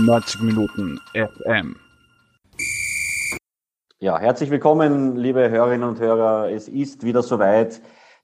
90 Minuten FM. Ja, herzlich willkommen, liebe Hörerinnen und Hörer. Es ist wieder soweit.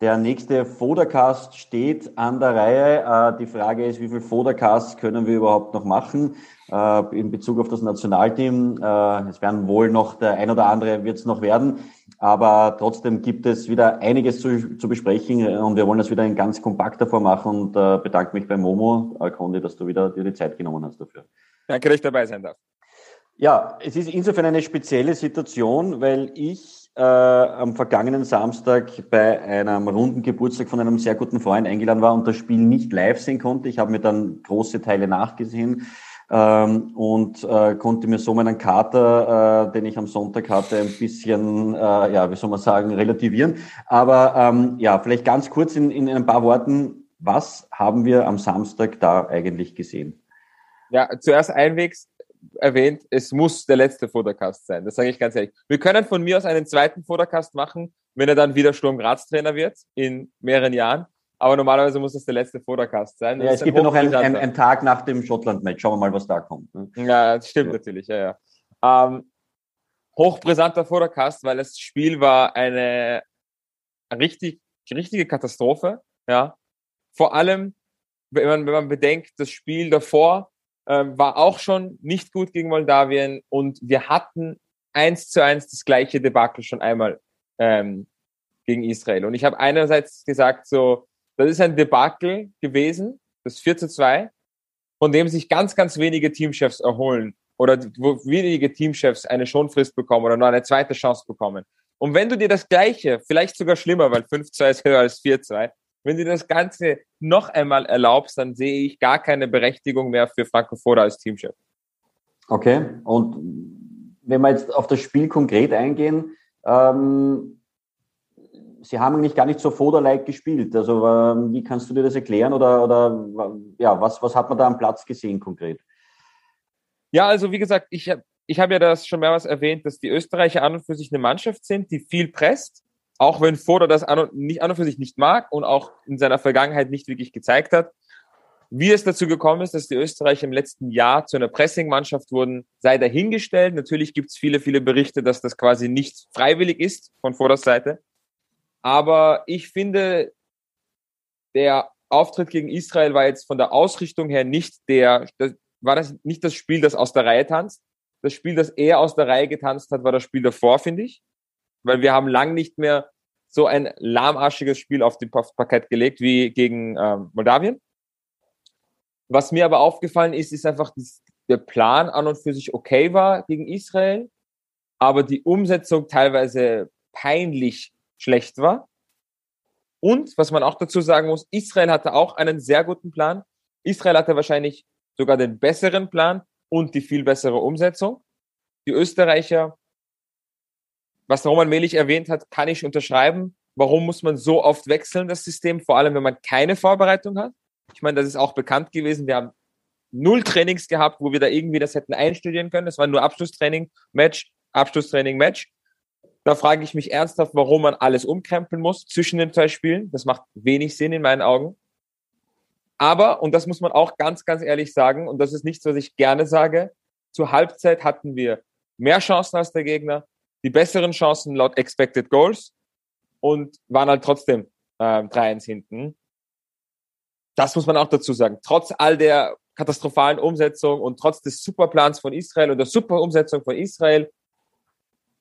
Der nächste Fodercast steht an der Reihe. Äh, die Frage ist, wie viel Fodercasts können wir überhaupt noch machen äh, in Bezug auf das Nationalteam? Äh, es werden wohl noch der ein oder andere wird es noch werden, aber trotzdem gibt es wieder einiges zu, zu besprechen und wir wollen das wieder in ganz kompakter Form machen und bedanke mich bei Momo, Kondi, dass du wieder dir die Zeit genommen hast dafür. Danke, dass ich dabei sein darf. Ja, es ist insofern eine spezielle Situation, weil ich äh, am vergangenen Samstag bei einem runden Geburtstag von einem sehr guten Freund eingeladen war und das Spiel nicht live sehen konnte. Ich habe mir dann große Teile nachgesehen ähm, und äh, konnte mir so meinen Kater, äh, den ich am Sonntag hatte, ein bisschen, äh, ja, wie soll man sagen, relativieren. Aber ähm, ja, vielleicht ganz kurz in, in ein paar Worten, was haben wir am Samstag da eigentlich gesehen? Ja, zuerst einwegs, erwähnt, es muss der letzte Fotocast sein. Das sage ich ganz ehrlich. Wir können von mir aus einen zweiten Fotocast machen, wenn er dann wieder Sturm Graz Trainer wird in mehreren Jahren. Aber normalerweise muss das der letzte Fotocast sein. ja, es gibt ja noch einen, einen, einen, Tag nach dem Schottland-Match. Schauen wir mal, was da kommt. Ne? Ja, das stimmt ja. natürlich. Ja, ja. Ähm, hochbrisanter Fotocast, weil das Spiel war eine richtig, richtige Katastrophe. Ja. Vor allem, wenn man, wenn man bedenkt, das Spiel davor ähm, war auch schon nicht gut gegen Moldawien und wir hatten eins zu eins das gleiche Debakel schon einmal ähm, gegen Israel. Und ich habe einerseits gesagt, so, das ist ein Debakel gewesen, das 4 zu 2, von dem sich ganz, ganz wenige Teamchefs erholen oder wo wenige Teamchefs eine Schonfrist bekommen oder nur eine zweite Chance bekommen. Und wenn du dir das Gleiche, vielleicht sogar schlimmer, weil 5-2 ist höher als 4-2, wenn du das Ganze noch einmal erlaubst, dann sehe ich gar keine Berechtigung mehr für Franco Foda als Teamchef. Okay, und wenn wir jetzt auf das Spiel konkret eingehen, ähm, Sie haben eigentlich gar nicht so Foda-like gespielt. Also ähm, wie kannst du dir das erklären oder, oder ja, was, was hat man da am Platz gesehen konkret? Ja, also wie gesagt, ich habe ich hab ja das schon mehrmals erwähnt, dass die Österreicher an und für sich eine Mannschaft sind, die viel presst, auch wenn Foda das an und, nicht, an und für sich nicht mag und auch in seiner Vergangenheit nicht wirklich gezeigt hat. Wie es dazu gekommen ist, dass die Österreicher im letzten Jahr zu einer Pressing-Mannschaft wurden, sei dahingestellt. Natürlich gibt es viele, viele Berichte, dass das quasi nicht freiwillig ist von Foders Seite. Aber ich finde, der Auftritt gegen Israel war jetzt von der Ausrichtung her nicht der, das, war das nicht das Spiel, das aus der Reihe tanzt. Das Spiel, das er aus der Reihe getanzt hat, war das Spiel davor, finde ich weil wir haben lang nicht mehr so ein lahmarschiges Spiel auf dem Parkett gelegt wie gegen ähm, Moldawien. Was mir aber aufgefallen ist, ist einfach, dass der Plan an und für sich okay war gegen Israel, aber die Umsetzung teilweise peinlich schlecht war. Und was man auch dazu sagen muss, Israel hatte auch einen sehr guten Plan. Israel hatte wahrscheinlich sogar den besseren Plan und die viel bessere Umsetzung. Die Österreicher was Roman Melich erwähnt hat, kann ich unterschreiben. Warum muss man so oft wechseln, das System? Vor allem, wenn man keine Vorbereitung hat. Ich meine, das ist auch bekannt gewesen. Wir haben null Trainings gehabt, wo wir da irgendwie das hätten einstudieren können. Das war nur Abschlusstraining, Match, Abschlusstraining, Match. Da frage ich mich ernsthaft, warum man alles umkrempeln muss zwischen den zwei Spielen. Das macht wenig Sinn in meinen Augen. Aber, und das muss man auch ganz, ganz ehrlich sagen, und das ist nichts, was ich gerne sage, zur Halbzeit hatten wir mehr Chancen als der Gegner, die besseren Chancen laut Expected Goals und waren halt trotzdem äh, 3-1 hinten. Das muss man auch dazu sagen. Trotz all der katastrophalen Umsetzung und trotz des Superplans von Israel und der Superumsetzung von Israel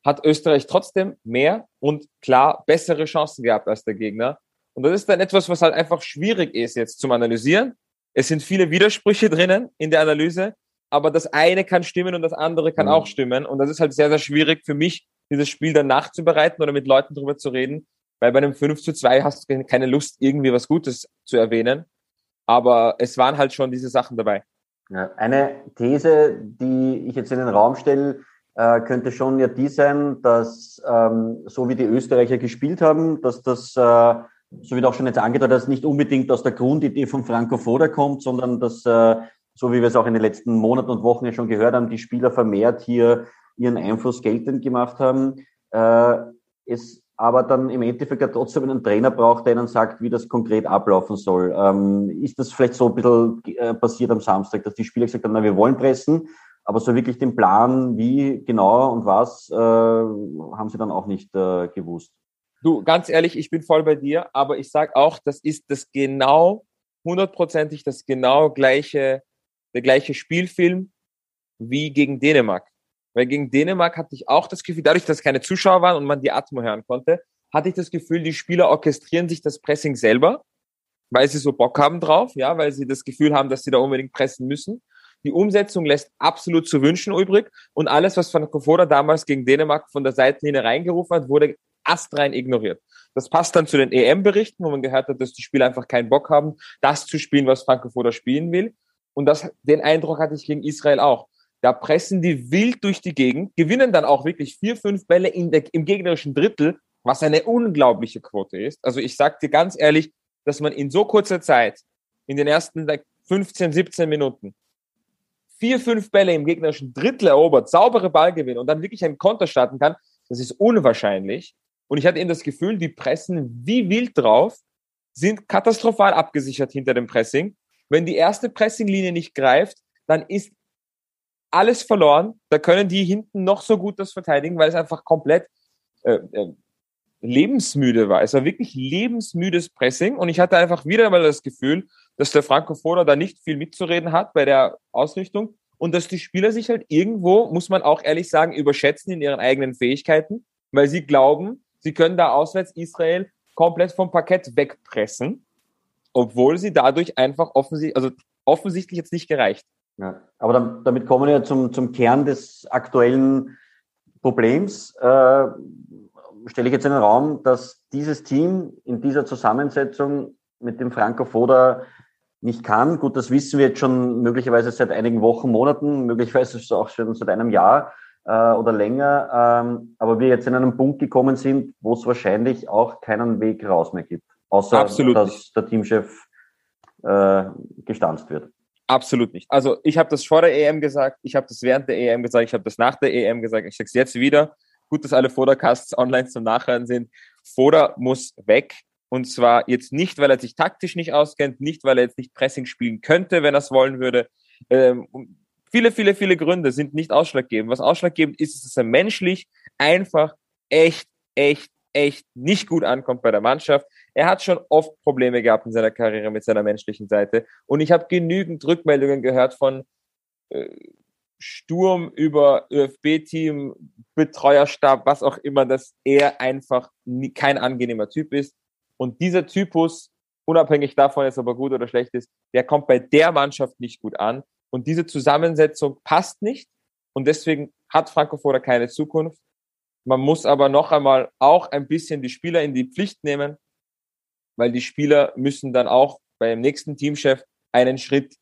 hat Österreich trotzdem mehr und klar bessere Chancen gehabt als der Gegner. Und das ist dann etwas, was halt einfach schwierig ist jetzt zum Analysieren. Es sind viele Widersprüche drinnen in der Analyse aber das eine kann stimmen und das andere kann mhm. auch stimmen. Und das ist halt sehr, sehr schwierig für mich, dieses Spiel dann nachzubereiten oder mit Leuten drüber zu reden, weil bei einem 5 zu 2 hast du keine Lust, irgendwie was Gutes zu erwähnen. Aber es waren halt schon diese Sachen dabei. Ja, eine These, die ich jetzt in den Raum stelle, äh, könnte schon ja die sein, dass ähm, so wie die Österreicher gespielt haben, dass das, äh, so wie du auch schon jetzt angedeutet hast, nicht unbedingt aus der Grundidee von Franco Foda kommt, sondern dass äh, so wie wir es auch in den letzten Monaten und Wochen ja schon gehört haben, die Spieler vermehrt hier ihren Einfluss geltend gemacht haben. Äh, es aber dann im Endeffekt trotzdem einen Trainer braucht, der ihnen sagt, wie das konkret ablaufen soll. Ähm, ist das vielleicht so ein bisschen äh, passiert am Samstag, dass die Spieler gesagt haben, na, wir wollen pressen, aber so wirklich den Plan, wie genau und was, äh, haben sie dann auch nicht äh, gewusst. Du, ganz ehrlich, ich bin voll bei dir, aber ich sag auch, das ist das genau, hundertprozentig das genau gleiche, der gleiche Spielfilm wie gegen Dänemark. Weil gegen Dänemark hatte ich auch das Gefühl, dadurch, dass keine Zuschauer waren und man die Atmo hören konnte, hatte ich das Gefühl, die Spieler orchestrieren sich das Pressing selber, weil sie so Bock haben drauf, ja, weil sie das Gefühl haben, dass sie da unbedingt pressen müssen. Die Umsetzung lässt absolut zu wünschen übrig und alles, was Van Kofoda damals gegen Dänemark von der Seitenlinie reingerufen hat, wurde astrein ignoriert. Das passt dann zu den EM-Berichten, wo man gehört hat, dass die Spieler einfach keinen Bock haben, das zu spielen, was Franco Foda spielen will. Und das, den Eindruck hatte ich gegen Israel auch. Da pressen die wild durch die Gegend, gewinnen dann auch wirklich vier, fünf Bälle der, im gegnerischen Drittel, was eine unglaubliche Quote ist. Also ich sag dir ganz ehrlich, dass man in so kurzer Zeit, in den ersten 15, 17 Minuten, vier, fünf Bälle im gegnerischen Drittel erobert, saubere Ballgewinn und dann wirklich einen Konter starten kann, das ist unwahrscheinlich. Und ich hatte eben das Gefühl, die pressen wie wild drauf, sind katastrophal abgesichert hinter dem Pressing. Wenn die erste Pressinglinie nicht greift, dann ist alles verloren. Da können die hinten noch so gut das verteidigen, weil es einfach komplett äh, äh, lebensmüde war. Es war wirklich lebensmüdes Pressing und ich hatte einfach wieder mal das Gefühl, dass der Franco Foda da nicht viel mitzureden hat bei der Ausrichtung und dass die Spieler sich halt irgendwo, muss man auch ehrlich sagen, überschätzen in ihren eigenen Fähigkeiten, weil sie glauben, sie können da auswärts Israel komplett vom Parkett wegpressen, obwohl sie dadurch einfach offensichtlich, also offensichtlich jetzt nicht gereicht. Ja, aber dann, damit kommen wir zum, zum Kern des aktuellen Problems. Äh, stelle ich jetzt in den Raum, dass dieses Team in dieser Zusammensetzung mit dem Franco Foda nicht kann. Gut, das wissen wir jetzt schon möglicherweise seit einigen Wochen, Monaten, möglicherweise auch schon seit einem Jahr äh, oder länger. Ähm, aber wir jetzt in einem Punkt gekommen sind, wo es wahrscheinlich auch keinen Weg raus mehr gibt. Außer, Absolut dass der Teamchef äh, gestanzt wird. Absolut nicht. Also ich habe das vor der EM gesagt, ich habe das während der EM gesagt, ich habe das nach der EM gesagt, ich sage es jetzt wieder. Gut, dass alle Fodercasts online zum Nachhören sind. Foder muss weg. Und zwar jetzt nicht, weil er sich taktisch nicht auskennt, nicht, weil er jetzt nicht Pressing spielen könnte, wenn er es wollen würde. Ähm, viele, viele, viele Gründe sind nicht ausschlaggebend. Was ausschlaggebend ist, ist, dass er menschlich einfach echt, echt, echt nicht gut ankommt bei der Mannschaft. Er hat schon oft Probleme gehabt in seiner Karriere mit seiner menschlichen Seite. Und ich habe genügend Rückmeldungen gehört von äh, Sturm über ÖFB-Team, Betreuerstab, was auch immer, dass er einfach nie, kein angenehmer Typ ist. Und dieser Typus, unabhängig davon, jetzt ob er gut oder schlecht ist, der kommt bei der Mannschaft nicht gut an. Und diese Zusammensetzung passt nicht. Und deswegen hat Franco Foda keine Zukunft. Man muss aber noch einmal auch ein bisschen die Spieler in die Pflicht nehmen, weil die Spieler müssen dann auch beim nächsten Teamchef einen Schritt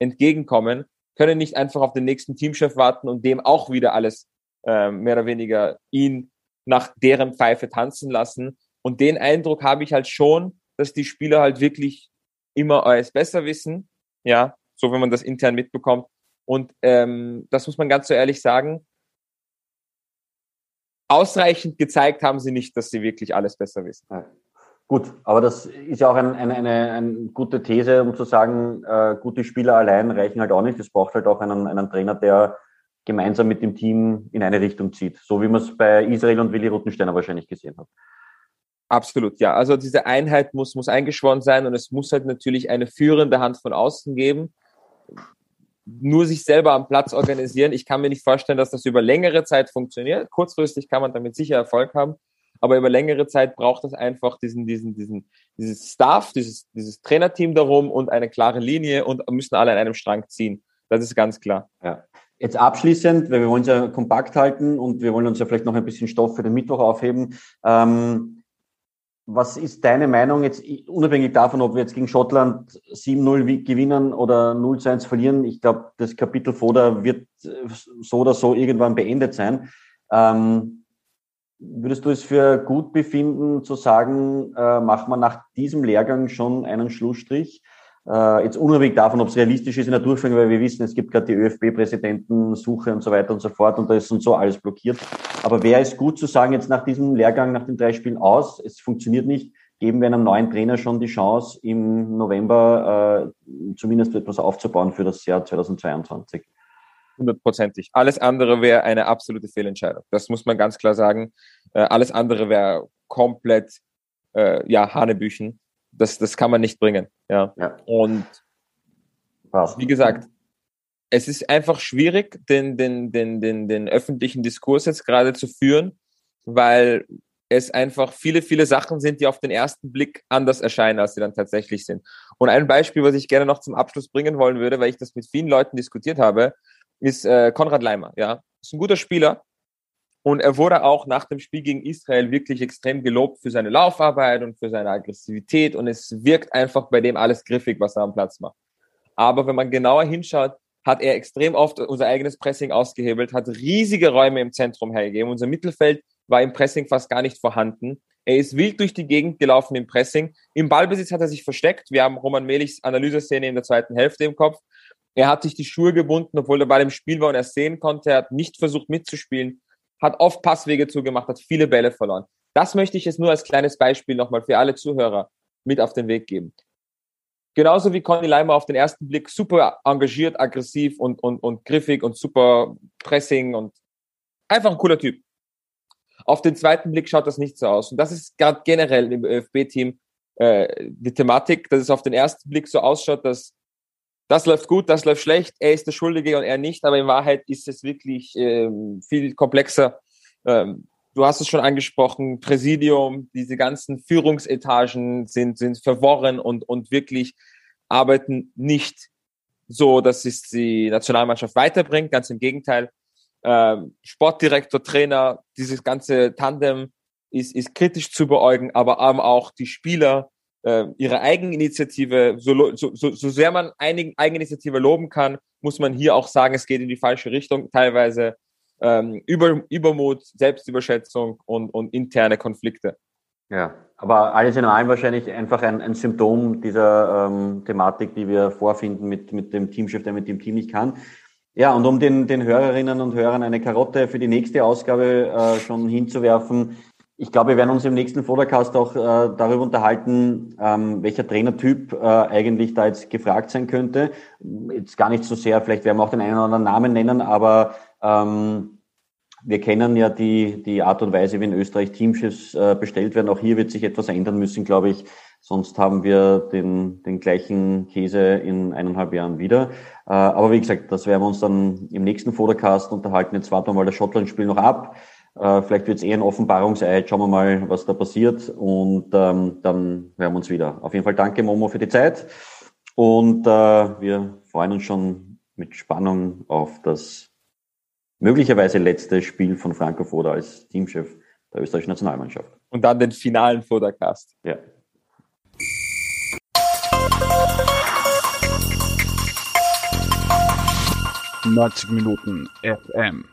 entgegenkommen, können nicht einfach auf den nächsten Teamchef warten und dem auch wieder alles äh, mehr oder weniger ihn nach deren Pfeife tanzen lassen, und den Eindruck habe ich halt schon, dass die Spieler halt wirklich immer alles besser wissen. Ja, so wenn man das intern mitbekommt. Und ähm, das muss man ganz so ehrlich sagen. Ausreichend gezeigt haben sie nicht, dass sie wirklich alles besser wissen. Ja. Gut, aber das ist ja auch ein, eine, eine, eine gute These, um zu sagen, äh, gute Spieler allein reichen halt auch nicht. Es braucht halt auch einen, einen Trainer, der gemeinsam mit dem Team in eine Richtung zieht. So wie man es bei Israel und Willi Ruttensteiner wahrscheinlich gesehen hat. Absolut, ja. Also diese Einheit muss, muss eingeschworen sein und es muss halt natürlich eine führende Hand von außen geben. Nur sich selber am Platz organisieren. Ich kann mir nicht vorstellen, dass das über längere Zeit funktioniert. Kurzfristig kann man damit sicher Erfolg haben, aber über längere Zeit braucht es einfach diesen, diesen, diesen, dieses Staff, dieses, dieses Trainerteam darum und eine klare Linie und müssen alle an einem Strang ziehen. Das ist ganz klar. Ja. Jetzt abschließend, weil wir wollen es ja kompakt halten und wir wollen uns ja vielleicht noch ein bisschen Stoff für den Mittwoch aufheben. Ähm, was ist deine Meinung jetzt, unabhängig davon, ob wir jetzt gegen Schottland 7-0 gewinnen oder 0-1 verlieren? Ich glaube, das Kapitel Foda wird äh, so oder so irgendwann beendet sein. Ähm, würdest du es für gut befinden, zu sagen, äh, machen wir nach diesem Lehrgang schon einen Schlussstrich? Äh, jetzt unabhängig davon, ob es realistisch ist in der Durchführung, weil wir wissen, es gibt gerade die ÖFB-Präsidentensuche und so weiter und so fort und da ist und so alles blockiert. Aber wäre es gut zu sagen, jetzt nach diesem Lehrgang, nach den drei Spielen aus, es funktioniert nicht, geben wir einem neuen Trainer schon die Chance, im November äh, zumindest etwas aufzubauen für das Jahr 2022. Hundertprozentig. Alles andere wäre eine absolute Fehlentscheidung. Das muss man ganz klar sagen. Äh, alles andere wäre komplett äh, ja, Hanebüchen das, das kann man nicht bringen. Ja. ja. Und Passt. wie gesagt, es ist einfach schwierig, den, den, den, den, den öffentlichen Diskurs jetzt gerade zu führen, weil es einfach viele, viele Sachen sind, die auf den ersten Blick anders erscheinen, als sie dann tatsächlich sind. Und ein Beispiel, was ich gerne noch zum Abschluss bringen wollen würde, weil ich das mit vielen Leuten diskutiert habe, ist äh, Konrad Leimer. Ja, ist ein guter Spieler, und er wurde auch nach dem Spiel gegen Israel wirklich extrem gelobt für seine Laufarbeit und für seine Aggressivität. Und es wirkt einfach bei dem alles griffig, was er am Platz macht. Aber wenn man genauer hinschaut, hat er extrem oft unser eigenes Pressing ausgehebelt, hat riesige Räume im Zentrum hergegeben. Unser Mittelfeld war im Pressing fast gar nicht vorhanden. Er ist wild durch die Gegend gelaufen im Pressing. Im Ballbesitz hat er sich versteckt. Wir haben Roman Melichs Analyseszene in der zweiten Hälfte im Kopf. Er hat sich die Schuhe gebunden, obwohl er bei dem Spiel war und er sehen konnte. Er hat nicht versucht mitzuspielen hat oft Passwege zugemacht, hat viele Bälle verloren. Das möchte ich jetzt nur als kleines Beispiel nochmal für alle Zuhörer mit auf den Weg geben. Genauso wie Conny Leimer auf den ersten Blick super engagiert, aggressiv und, und, und griffig und super Pressing und einfach ein cooler Typ. Auf den zweiten Blick schaut das nicht so aus. Und das ist gerade generell im ÖFB-Team äh, die Thematik, dass es auf den ersten Blick so ausschaut, dass das läuft gut, das läuft schlecht, er ist der Schuldige und er nicht, aber in Wahrheit ist es wirklich ähm, viel komplexer. Ähm, du hast es schon angesprochen, Präsidium, diese ganzen Führungsetagen sind, sind verworren und, und wirklich arbeiten nicht so, dass es die Nationalmannschaft weiterbringt, ganz im Gegenteil. Ähm, Sportdirektor, Trainer, dieses ganze Tandem ist, ist kritisch zu beäugen, aber auch die Spieler, äh, ihre Eigeninitiative, so, so, so, sehr man einig, Eigeninitiative loben kann, muss man hier auch sagen, es geht in die falsche Richtung, teilweise ähm, Über, Übermut, Selbstüberschätzung und, und interne Konflikte. Ja, aber alles in allem wahrscheinlich einfach ein, ein Symptom dieser ähm, Thematik, die wir vorfinden mit, mit dem Teamchef, der mit dem Team nicht kann. Ja, und um den, den Hörerinnen und Hörern eine Karotte für die nächste Ausgabe äh, schon hinzuwerfen, ich glaube, wir werden uns im nächsten Podcast auch äh, darüber unterhalten, ähm, welcher Trainertyp äh, eigentlich da jetzt gefragt sein könnte. Jetzt gar nicht so sehr, vielleicht werden wir auch den einen oder anderen Namen nennen, aber ähm, wir kennen ja die, die Art und Weise, wie in Österreich Teamchefs äh, bestellt werden. Auch hier wird sich etwas ändern müssen, glaube ich. Sonst haben wir den, den gleichen Käse in eineinhalb Jahren wieder. Äh, aber wie gesagt, das werden wir uns dann im nächsten Podcast unterhalten. Jetzt warten wir mal das Schottland-Spiel noch ab. Äh, vielleicht wird es eher ein Offenbarungseid. Schauen wir mal, was da passiert. Und ähm, dann hören wir uns wieder. Auf jeden Fall danke, Momo, für die Zeit. Und äh, wir freuen uns schon mit Spannung auf das möglicherweise letzte Spiel von Franco Foda als Teamchef der österreichischen Nationalmannschaft. Und dann den finalen Foda-Cast. Ja. Neunzig Minuten FM.